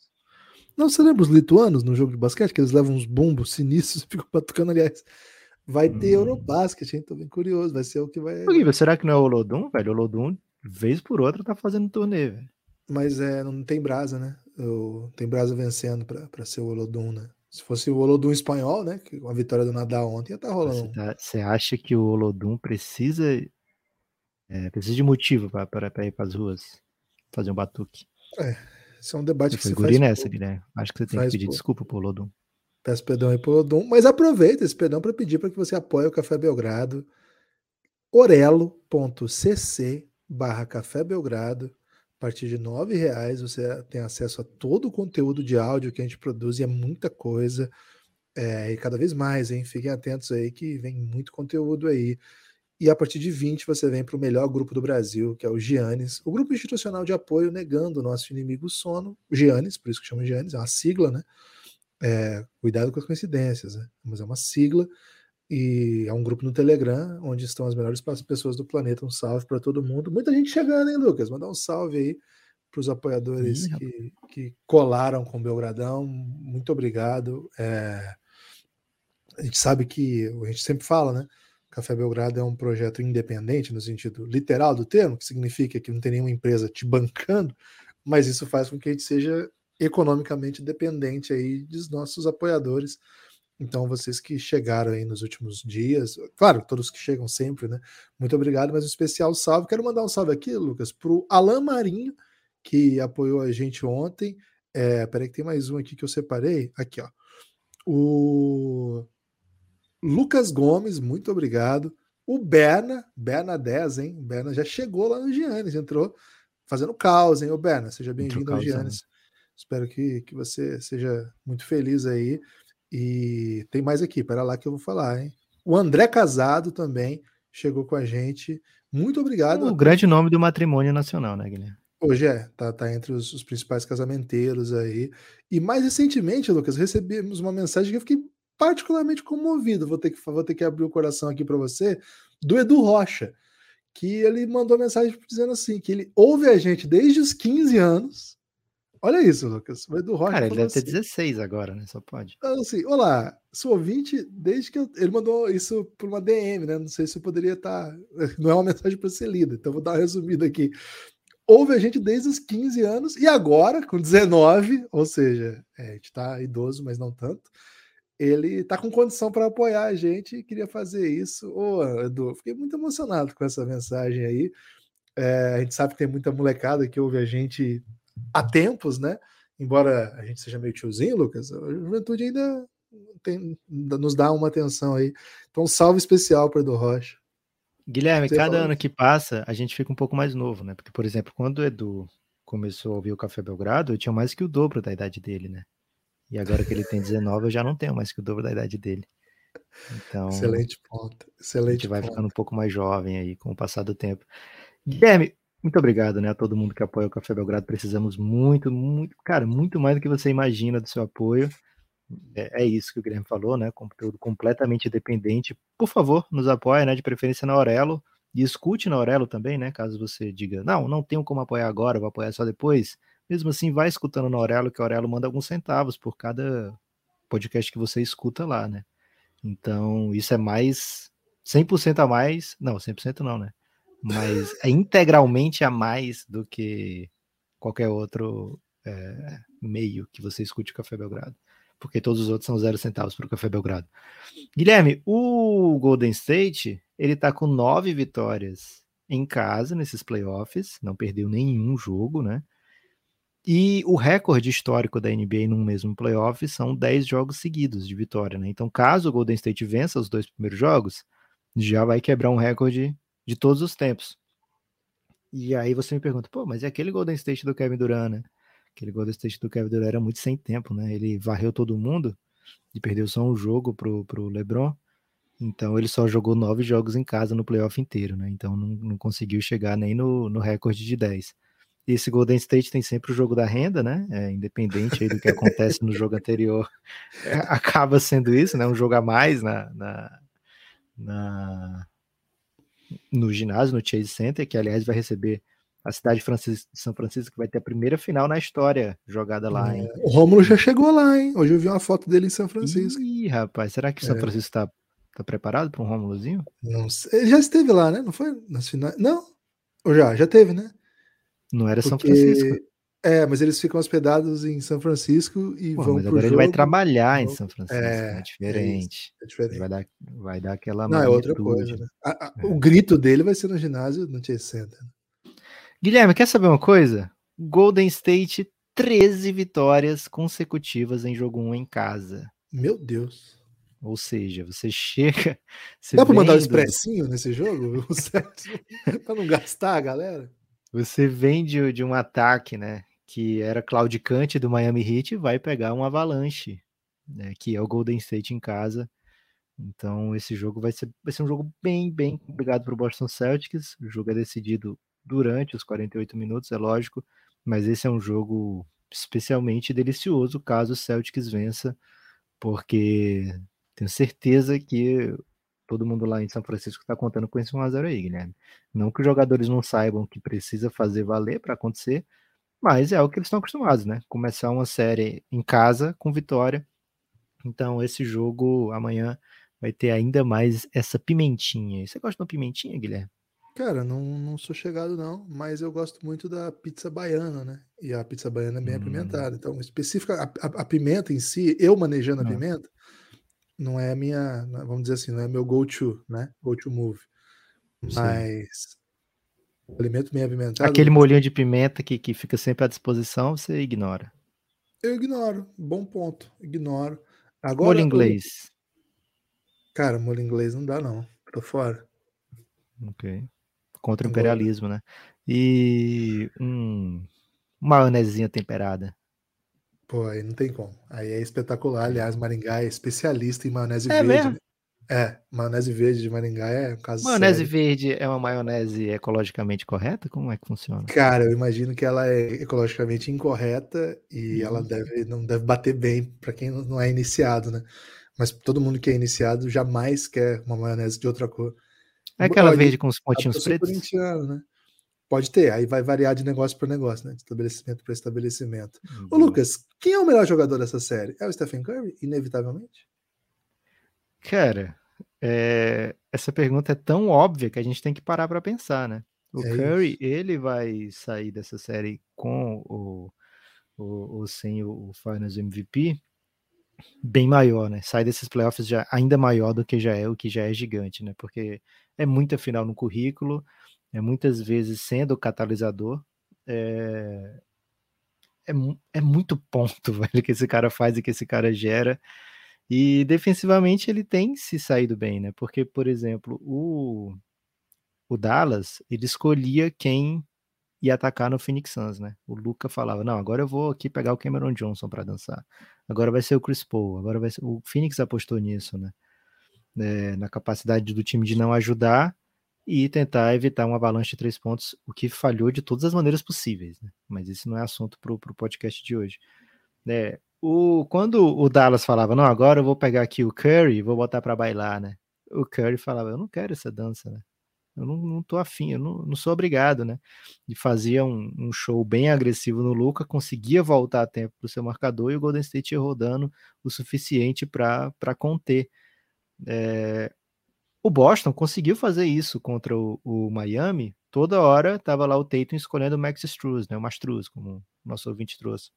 Não, você lembra os lituanos no jogo de basquete, que eles levam uns bumbos sinistros e *laughs* ficam batucando, aliás. Vai ter hum. Eurobasket, hein? Tô bem curioso, vai ser o que vai... Será que não é o Olodum, velho? O Olodum, vez por outra, tá fazendo turnê, velho. Mas é, não tem brasa, né? Eu, tem Brasa vencendo para ser o Olodum, né? Se fosse o Olodum espanhol, né? Com a vitória do Nadal ontem ia estar tá rolando. Você tá, acha que o Olodum precisa, é, precisa de motivo para ir para as ruas fazer um batuque? É, esse é um debate que você faz. nessa, Guilherme. Acho que você tem que pedir desculpa pro Olodum. Peço perdão aí pro Olodum, mas aproveita esse perdão para pedir para que você apoie o Café Belgrado. orelo.cc barra Café Belgrado partir de R$ reais você tem acesso a todo o conteúdo de áudio que a gente produz e é muita coisa. É, e cada vez mais, hein? Fiquem atentos aí que vem muito conteúdo aí. E a partir de 20 você vem para o melhor grupo do Brasil, que é o Giannis, o grupo institucional de apoio negando o nosso inimigo sono, o Giannis, por isso que chama Giannis, é uma sigla, né? É, cuidado com as coincidências, né? Mas é uma sigla e é um grupo no Telegram, onde estão as melhores pessoas do planeta. Um salve para todo mundo. Muita gente chegando, hein, Lucas? Mandar um salve aí para os apoiadores que, que colaram com o Belgradão. Muito obrigado. É, a gente sabe que a gente sempre fala, né? Café Belgrado é um projeto independente, no sentido literal do termo, que significa que não tem nenhuma empresa te bancando, mas isso faz com que a gente seja economicamente dependente aí dos nossos apoiadores então, vocês que chegaram aí nos últimos dias, claro, todos que chegam sempre, né? Muito obrigado, mas um especial salve. Quero mandar um salve aqui, Lucas, para o Alan Marinho, que apoiou a gente ontem. É, peraí, que tem mais um aqui que eu separei. Aqui, ó. O Lucas Gomes, muito obrigado. O Berna, Berna 10, hein? Berna já chegou lá no Giannis, entrou fazendo caos, hein? O Berna, seja bem-vindo ao Giannis. Né? Espero que, que você seja muito feliz aí. E tem mais aqui, para lá que eu vou falar, hein? O André Casado também chegou com a gente. Muito obrigado. O grande nome do matrimônio nacional, né, Guilherme? Hoje é, tá, tá entre os, os, principais casamenteiros aí. E mais recentemente, Lucas, recebemos uma mensagem que eu fiquei particularmente comovido. Vou ter que, vou ter que abrir o coração aqui para você, do Edu Rocha, que ele mandou mensagem dizendo assim: que ele ouve a gente desde os 15 anos Olha isso, Lucas. O Edu Rocha. Cara, ele deve assim, ter 16 agora, né? Só pode. Assim, olá, sou ouvinte desde que eu, ele mandou isso por uma DM, né? Não sei se eu poderia estar. Tá, *laughs* não é uma mensagem para ser lida, então vou dar uma resumida aqui. Ouve a gente desde os 15 anos e agora, com 19, ou seja, é, a gente está idoso, mas não tanto. Ele está com condição para apoiar a gente e queria fazer isso. Ô, Edu, fiquei muito emocionado com essa mensagem aí. É, a gente sabe que tem muita molecada que ouve a gente há tempos, né? Embora a gente seja meio tiozinho, Lucas, a juventude ainda tem, nos dá uma atenção aí. Então, salve especial para Edu Rocha. Guilherme, Você cada falou. ano que passa, a gente fica um pouco mais novo, né? Porque, por exemplo, quando o Edu começou a ouvir o Café Belgrado, eu tinha mais que o dobro da idade dele, né? E agora que ele tem 19, eu já não tenho mais que o dobro da idade dele. Então, excelente ponto. Excelente a gente vai ponto. ficando um pouco mais jovem aí com o passar do tempo. Guilherme, muito obrigado, né, a todo mundo que apoia o Café Belgrado. Precisamos muito, muito, cara, muito mais do que você imagina do seu apoio. É, é isso que o Guilherme falou, né? Conteúdo completamente independente. Por favor, nos apoie, né? De preferência na Aurelo. E escute na Aurelo também, né? Caso você diga, não, não tenho como apoiar agora, vou apoiar só depois. Mesmo assim, vai escutando na Aurelo, que a Aurelo manda alguns centavos por cada podcast que você escuta lá, né? Então, isso é mais 100% a mais. Não, 100% não, né? Mas é integralmente a mais do que qualquer outro é, meio que você escute o Café Belgrado. Porque todos os outros são zero centavos para o Café Belgrado. Guilherme, o Golden State, ele tá com nove vitórias em casa nesses playoffs, não perdeu nenhum jogo, né? E o recorde histórico da NBA num mesmo playoff são 10 jogos seguidos de vitória, né? Então, caso o Golden State vença os dois primeiros jogos, já vai quebrar um recorde de todos os tempos. E aí você me pergunta, pô, mas é aquele Golden State do Kevin Durant, né? Aquele Golden State do Kevin Durant era muito sem tempo, né? Ele varreu todo mundo e perdeu só um jogo pro, pro LeBron. Então ele só jogou nove jogos em casa no playoff inteiro, né? Então não, não conseguiu chegar nem no, no recorde de 10 esse Golden State tem sempre o jogo da renda, né? É, independente do que acontece no jogo anterior, *laughs* é, acaba sendo isso, né? Um jogo a mais na, na, na, no ginásio, no Chase Center, que aliás vai receber a cidade de, Francisco, de São Francisco, que vai ter a primeira final na história jogada lá, hein? O Rômulo já chegou lá, hein? Hoje eu vi uma foto dele em São Francisco. Ih, rapaz, será que São é. Francisco está tá preparado para um Rômulozinho? Não sei. Ele já esteve lá, né? Não foi nas finais? Não? Ou já? Já teve, né? Não era Porque... São Francisco. É, mas eles ficam hospedados em São Francisco e Pô, vão mas agora ele vai trabalhar em São Francisco, é, é diferente. É, é diferente. Vai dar, vai dar aquela Não, é outra coisa, né? a, a, é. O grito dele vai ser no ginásio no Chase Center. Guilherme, quer saber uma coisa? Golden State, 13 vitórias consecutivas em jogo 1 em casa. Meu Deus. Ou seja, você chega. Você Dá para mandar um expressinho nesse jogo? *laughs* *laughs* para não gastar a galera? Você vem de, de um ataque, né? Que era claudicante do Miami Heat, vai pegar um avalanche, né, que é o Golden State em casa. Então, esse jogo vai ser, vai ser um jogo bem, bem complicado para o Boston Celtics. O jogo é decidido durante os 48 minutos, é lógico, mas esse é um jogo especialmente delicioso caso o Celtics vença, porque tenho certeza que todo mundo lá em São Francisco está contando com esse 1x0 aí, Guilherme. Não que os jogadores não saibam que precisa fazer valer para acontecer, mas é o que eles estão acostumados, né? Começar uma série em casa com vitória. Então, esse jogo amanhã vai ter ainda mais essa pimentinha. Você gosta de uma pimentinha, Guilherme? Cara, não, não sou chegado não, mas eu gosto muito da pizza baiana, né? E a pizza baiana é bem hum. apimentada. Então, específica, a, a, a, pimenta em si, eu manejando a pimenta, não é a minha, vamos dizer assim, não é meu go-to, né? Go-to move. Sim. Mas alimento bem apimentado. Aquele molhinho de pimenta que, que fica sempre à disposição, você ignora. Eu ignoro. Bom ponto. Ignoro. Agora, molho inglês. Cara, molho inglês não dá, não. Tô fora. Ok. Contra o imperialismo, né? E um maionezinha temperada. Pô, aí não tem como. Aí é espetacular. Aliás, Maringá é especialista em maionese é verde. Mesmo? Né? É, maionese verde de Maringá é um caso Maionese sério. verde é uma maionese ecologicamente correta? Como é que funciona? Cara, eu imagino que ela é ecologicamente incorreta e hum. ela deve não deve bater bem para quem não é iniciado, né? Mas todo mundo que é iniciado jamais quer uma maionese de outra cor. É aquela verde com os pontinhos pretos? né? Pode ter, aí vai variar de negócio para negócio, né? De estabelecimento para estabelecimento. Uhum. Ô, Lucas, quem é o melhor jogador dessa série? É o Stephen Curry, inevitavelmente? Cara, é... essa pergunta é tão óbvia que a gente tem que parar para pensar, né? O é Curry, isso. ele vai sair dessa série com o, o, o sem o, o Finals MVP bem maior, né? Sai desses playoffs já ainda maior do que já é, o que já é gigante, né? Porque é muita final no currículo é, muitas vezes sendo o catalisador. É, é, é, muito ponto *laughs* velho, que esse cara faz e que esse cara gera. E defensivamente ele tem se saído bem, né? Porque, por exemplo, o, o Dallas, ele escolhia quem ia atacar no Phoenix Suns, né? O Luca falava: "Não, agora eu vou aqui pegar o Cameron Johnson para dançar. Agora vai ser o Chris Paul, agora vai ser o Phoenix apostou nisso, né? é, na capacidade do time de não ajudar e tentar evitar uma avalanche de três pontos, o que falhou de todas as maneiras possíveis. Né? Mas isso não é assunto para o podcast de hoje. É, o, quando o Dallas falava, não, agora eu vou pegar aqui o Curry e vou botar para bailar, né? O Curry falava, eu não quero essa dança, né? Eu não, não tô afim, eu não, não sou obrigado, né? E fazia um, um, show bem agressivo no Luca, conseguia voltar a tempo para o seu marcador e o Golden State rodando o suficiente para conter. É, o Boston conseguiu fazer isso contra o, o Miami. Toda hora estava lá o Tatum escolhendo o Max Struz, né? O Mastruz, como o nosso ouvinte trouxe.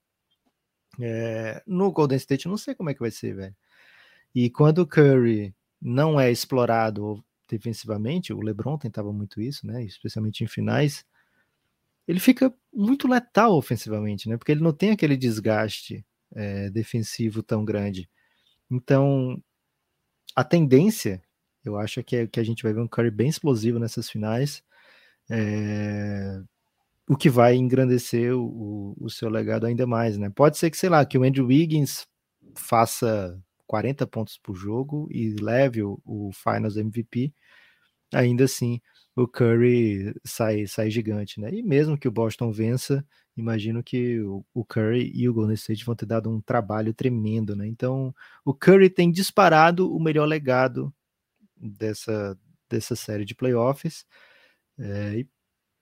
É, no Golden State, não sei como é que vai ser, velho. E quando o Curry não é explorado defensivamente, o LeBron tentava muito isso, né? Especialmente em finais. Ele fica muito letal ofensivamente, né? Porque ele não tem aquele desgaste é, defensivo tão grande. Então, a tendência, eu acho que, é, que a gente vai ver um Curry bem explosivo nessas finais. É, o que vai engrandecer o, o, seu legado ainda mais, né? Pode ser que, sei lá, que o Andrew Wiggins faça 40 pontos por jogo e leve o, o Finals MVP, ainda assim o Curry sai, sai gigante, né? E mesmo que o Boston vença, imagino que o, o Curry e o Golden State vão ter dado um trabalho tremendo, né? Então, o Curry tem disparado o melhor legado dessa, dessa série de playoffs. É, e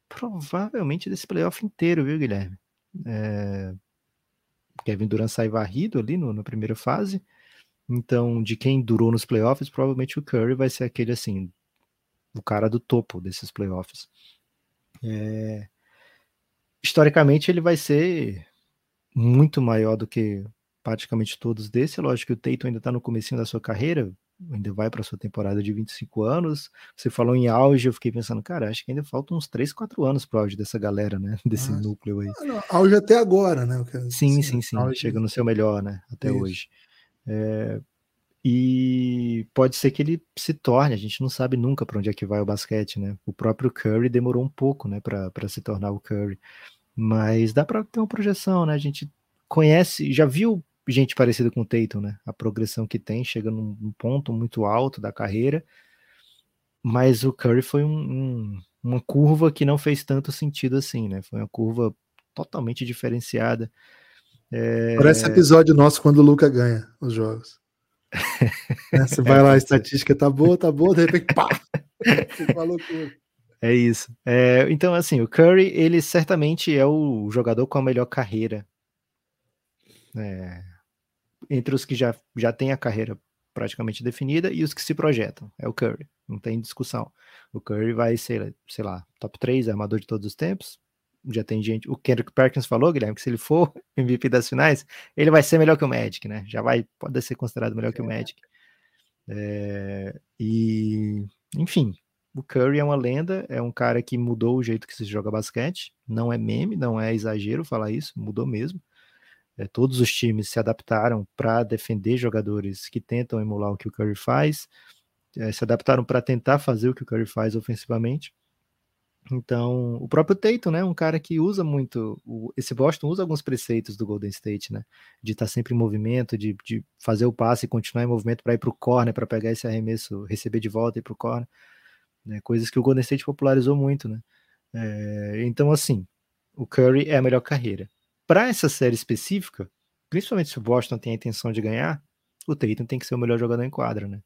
provavelmente desse playoff inteiro, viu, Guilherme? É... Kevin Durant sai varrido ali no, na primeira fase. Então, de quem durou nos playoffs, provavelmente o Curry vai ser aquele assim, o cara do topo desses playoffs. É... Historicamente, ele vai ser muito maior do que praticamente todos desses. Lógico que o Tatum ainda está no começo da sua carreira, ainda vai para sua temporada de 25 anos. Você falou em auge, eu fiquei pensando, cara, acho que ainda faltam uns 3, 4 anos pro auge dessa galera, né? *laughs* Desse ah, núcleo aí. Não, auge até agora, né? Sim, sim, sim. Auge... Chega no seu melhor, né? Até Isso. hoje. É... E pode ser que ele se torne, a gente não sabe nunca para onde é que vai o basquete, né? O próprio Curry demorou um pouco, né, para se tornar o Curry. Mas dá para ter uma projeção, né? A gente conhece, já viu gente parecida com o Tatum, né? A progressão que tem, chega num, num ponto muito alto da carreira. Mas o Curry foi um, um, uma curva que não fez tanto sentido assim, né? Foi uma curva totalmente diferenciada. É... Parece episódio nosso quando o Luca ganha os jogos. Né, *laughs* você vai lá, a estatística tá boa, tá boa, de repente, pá! *laughs* Fica uma loucura. É isso. É, então, assim, o Curry, ele certamente é o jogador com a melhor carreira. É, entre os que já, já têm a carreira praticamente definida e os que se projetam. É o Curry, não tem discussão. O Curry vai ser, sei lá, top 3 armador de todos os tempos. Já tem gente. O Kendrick Perkins falou, Guilherme, que se ele for *laughs* MVP das finais, ele vai ser melhor que o Magic, né? Já vai, pode ser considerado melhor que o Magic. É, e, enfim, o Curry é uma lenda, é um cara que mudou o jeito que se joga basquete. Não é meme, não é exagero falar isso, mudou mesmo. É, todos os times se adaptaram para defender jogadores que tentam emular o que o Curry faz, é, se adaptaram para tentar fazer o que o Curry faz ofensivamente. Então, o próprio Tatum, né, um cara que usa muito, o, esse Boston usa alguns preceitos do Golden State, né, de estar tá sempre em movimento, de, de fazer o passe e continuar em movimento para ir para o corner, para pegar esse arremesso, receber de volta e ir para o corner, né, coisas que o Golden State popularizou muito, né. É, então, assim, o Curry é a melhor carreira para essa série específica, principalmente se o Boston tem a intenção de ganhar, o Tatum tem que ser o melhor jogador em quadra, né?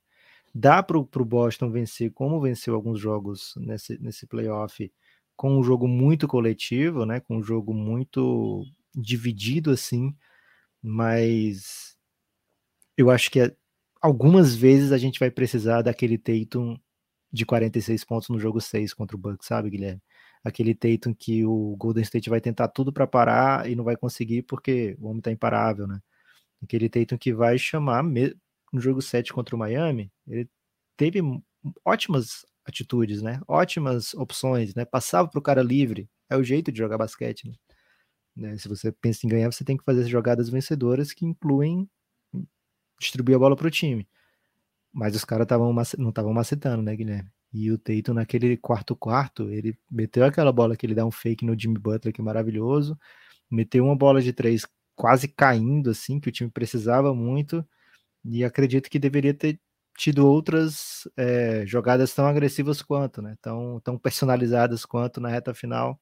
Dá para o Boston vencer, como venceu alguns jogos nesse, nesse playoff, com um jogo muito coletivo, né? Com um jogo muito dividido assim, mas eu acho que algumas vezes a gente vai precisar daquele Tatum de 46 pontos no jogo 6 contra o Bucks, sabe, Guilherme? Aquele Tatum que o Golden State vai tentar tudo para parar e não vai conseguir porque o homem tá imparável, né? Aquele Tatum que vai chamar no jogo 7 contra o Miami, ele teve ótimas atitudes, né? Ótimas opções, né? Passava pro cara livre, é o jeito de jogar basquete, né? né? Se você pensa em ganhar, você tem que fazer jogadas vencedoras que incluem distribuir a bola pro time. Mas os caras não estavam macetando, né, Guilherme? E o Tatum naquele quarto quarto, ele meteu aquela bola que ele dá um fake no Jimmy Butler, que é maravilhoso. Meteu uma bola de três quase caindo, assim, que o time precisava muito. E acredito que deveria ter tido outras é, jogadas tão agressivas quanto, né? Tão, tão personalizadas quanto na reta final,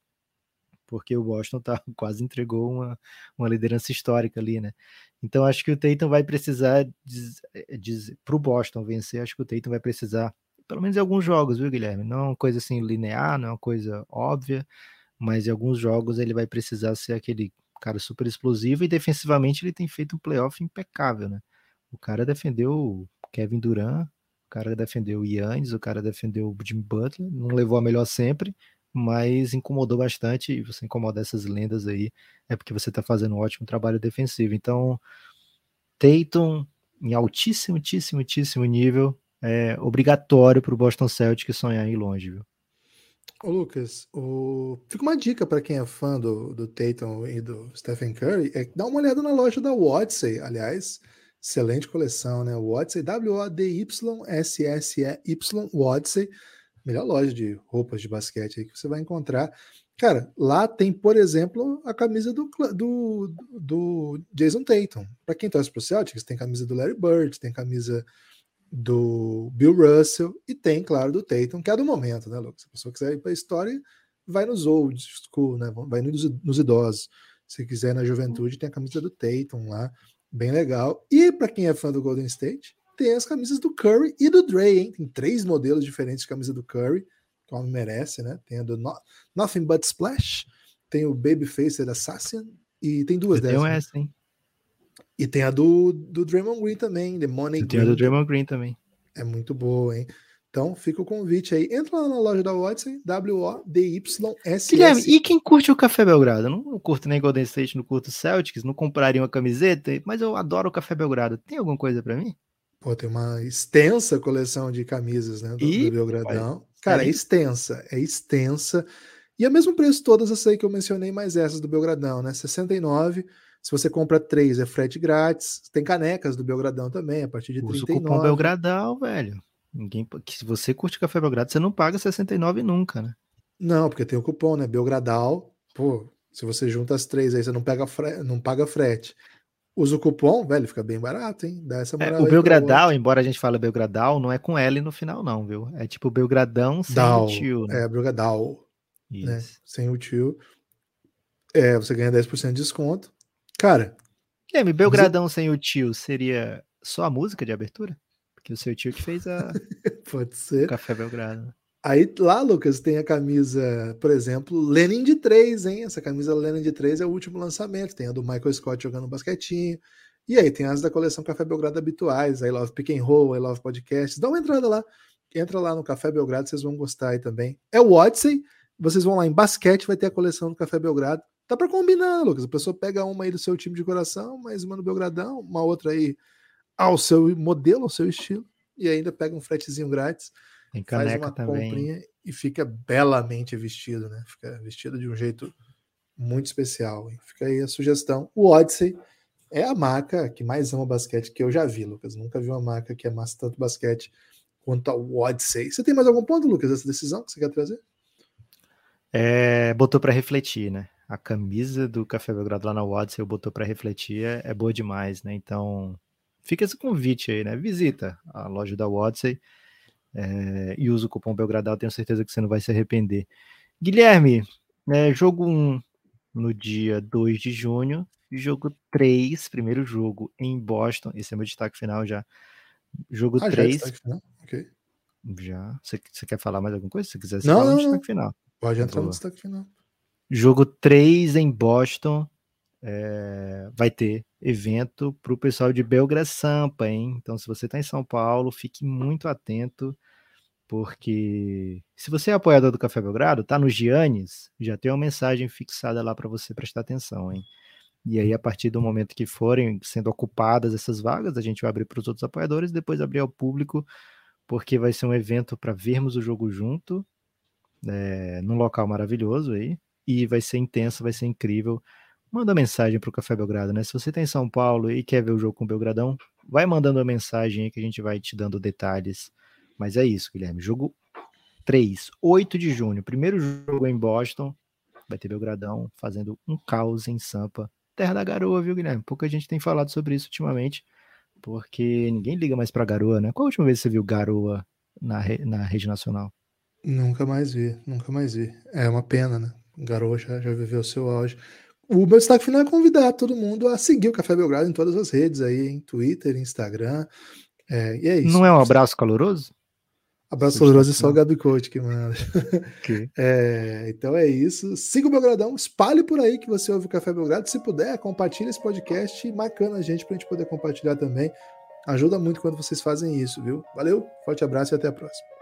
porque o Boston tá, *laughs* quase entregou uma, uma liderança histórica ali, né? Então acho que o Tatum vai precisar para o Boston vencer, acho que o Tatum vai precisar, pelo menos em alguns jogos, viu, Guilherme? Não é uma coisa assim linear, não é uma coisa óbvia, mas em alguns jogos ele vai precisar ser aquele cara super explosivo e defensivamente ele tem feito um playoff impecável, né? O cara defendeu o Kevin Durant, o cara defendeu o Yannis, o cara defendeu o Jimmy Butler, não levou a melhor sempre, mas incomodou bastante, e você incomoda essas lendas aí, é porque você está fazendo um ótimo trabalho defensivo. Então, Tatum, em altíssimo, altíssimo, altíssimo nível, é obrigatório para o Boston Celtics sonhar em longe, viu? Ô Lucas, o... fica uma dica para quem é fã do, do Tatum e do Stephen Curry, é dar uma olhada na loja da Watsey, aliás, excelente coleção, né? Watsey, W-O-D-Y-S-S-E-Y, Watsey, melhor loja de roupas de basquete aí que você vai encontrar. Cara, lá tem, por exemplo, a camisa do, do, do Jason Tatum. Para quem torce pro Celtics, tem camisa do Larry Bird, tem camisa do Bill Russell e tem, claro, do Tatum, que é do momento, né, Lucas? Se a pessoa quiser ir para a história, vai nos old school, né? Vai nos, nos idosos. Se quiser na juventude, tem a camisa do Tatum lá, bem legal. E para quem é fã do Golden State, tem as camisas do Curry e do Dre, hein? Tem três modelos diferentes de camisa do Curry, como merece, né? Tem a do no Nothing But Splash, tem o Babyface Assassin e tem duas dessas. Tem essa, hein? E tem a do, do Draymond Green também, The Money Green. Tem a do Draymond Green também. É muito boa, hein? Então fica o convite aí. Entra lá na loja da Watson, W-O-D-Y-S. Guilherme, e quem curte o Café Belgrado? Não curto nem Golden State, não curto Celtics, não compraria uma camiseta, mas eu adoro o Café Belgrado. Tem alguma coisa para mim? Pô, tem uma extensa coleção de camisas, né? Do, e, do Belgradão. Cara, é extensa, é extensa. E é o mesmo preço todas essas aí que eu mencionei, mais essas do Belgradão, né? 69 se você compra três, é frete grátis. Tem canecas do Belgradão também, a partir de Usa 39. o cupom Belgradão, velho. Ninguém, se você curte café Belgrado, você não paga 69 nunca, né? Não, porque tem o cupom, né? Belgradal. Pô, se você junta as três aí, você não, pega fre... não paga frete. Usa o cupom, velho, fica bem barato, hein? Dá essa moral é, o Belgradal, embora a gente fale Belgradal, não é com L no final, não, viu? É tipo Belgradão sem Dal, o tio. Né? É, Belgradal. Né? Sem o tio. É, você ganha 10% de desconto. Cara. Guilherme, Belgradão sem o tio seria só a música de abertura? Porque o seu tio que fez a. *laughs* Pode ser. Café Belgrado. Aí lá, Lucas, tem a camisa, por exemplo, Lenin de 3, hein? Essa camisa Lenin de 3 é o último lançamento. Tem a do Michael Scott jogando basquetinho. E aí tem as da coleção Café Belgrado habituais, I Love Pick and Roll, I Love Podcast. Dá uma entrada lá. Entra lá no Café Belgrado, vocês vão gostar aí também. É o Odyssey. Vocês vão lá em basquete, vai ter a coleção do Café Belgrado. Dá para combinar, Lucas. A pessoa pega uma aí do seu time de coração, mais uma no Belgradão, uma outra aí ao seu modelo, ao seu estilo, e ainda pega um fretezinho grátis. Tem caneca faz uma também. comprinha e fica belamente vestido, né? Fica vestido de um jeito muito especial. Hein? Fica aí a sugestão. O Odyssey é a marca que mais ama basquete que eu já vi, Lucas. Nunca vi uma marca que amassa tanto basquete quanto o Odyssey. Você tem mais algum ponto, Lucas, dessa decisão que você quer trazer? É, botou para refletir, né? A camisa do Café Belgrado lá na Odyssey, eu botou para refletir, é, é, boa demais, né? Então, fica esse convite aí, né? Visita a loja da Odyssey é, e usa o cupom Belgradal, tenho certeza que você não vai se arrepender. Guilherme, é, jogo 1 no dia 2 de junho, jogo 3, primeiro jogo em Boston, esse é meu destaque final já. Jogo ah, 3. Já, é okay. já. Você, você, quer falar mais alguma coisa? Se quiser, você não, fala não, no destaque final. Pode entrar Boa. no destaque final. Jogo 3 em Boston. É, vai ter evento para o pessoal de Belgra Sampa, hein? Então, se você está em São Paulo, fique muito atento, porque se você é apoiador do Café Belgrado, tá no Giannis, já tem uma mensagem fixada lá para você prestar atenção, hein? E aí, a partir do momento que forem sendo ocupadas essas vagas, a gente vai abrir para os outros apoiadores, depois abrir ao público, porque vai ser um evento para vermos o jogo junto, é, num local maravilhoso aí e vai ser intenso, vai ser incrível. Manda mensagem para o Café Belgrado, né? Se você está em São Paulo e quer ver o jogo com o Belgradão, vai mandando uma mensagem aí que a gente vai te dando detalhes. Mas é isso, Guilherme. Jogo 3, 8 de junho, primeiro jogo em Boston. Vai ter Belgradão fazendo um caos em Sampa. Terra da Garoa, viu, Guilherme? Pouca gente tem falado sobre isso ultimamente, Porque ninguém liga mais pra garoa, né? Qual a última vez que você viu garoa na, re... na rede nacional? Nunca mais vi, nunca mais vi. É uma pena, né? Garoa já, já viveu o seu auge. O meu destaque final é convidar todo mundo a seguir o Café Belgrado em todas as redes aí, em Twitter, Instagram. É, e é isso. Não é um abraço caloroso? Abraço caloroso é só o Gabi Coach que manda. *laughs* Okay. É, então é isso. Siga o Belgradão, espalhe por aí que você ouve o Café Belgrado. Se puder, compartilhe esse podcast marcando a gente para a gente poder compartilhar também. Ajuda muito quando vocês fazem isso, viu? Valeu, forte abraço e até a próxima.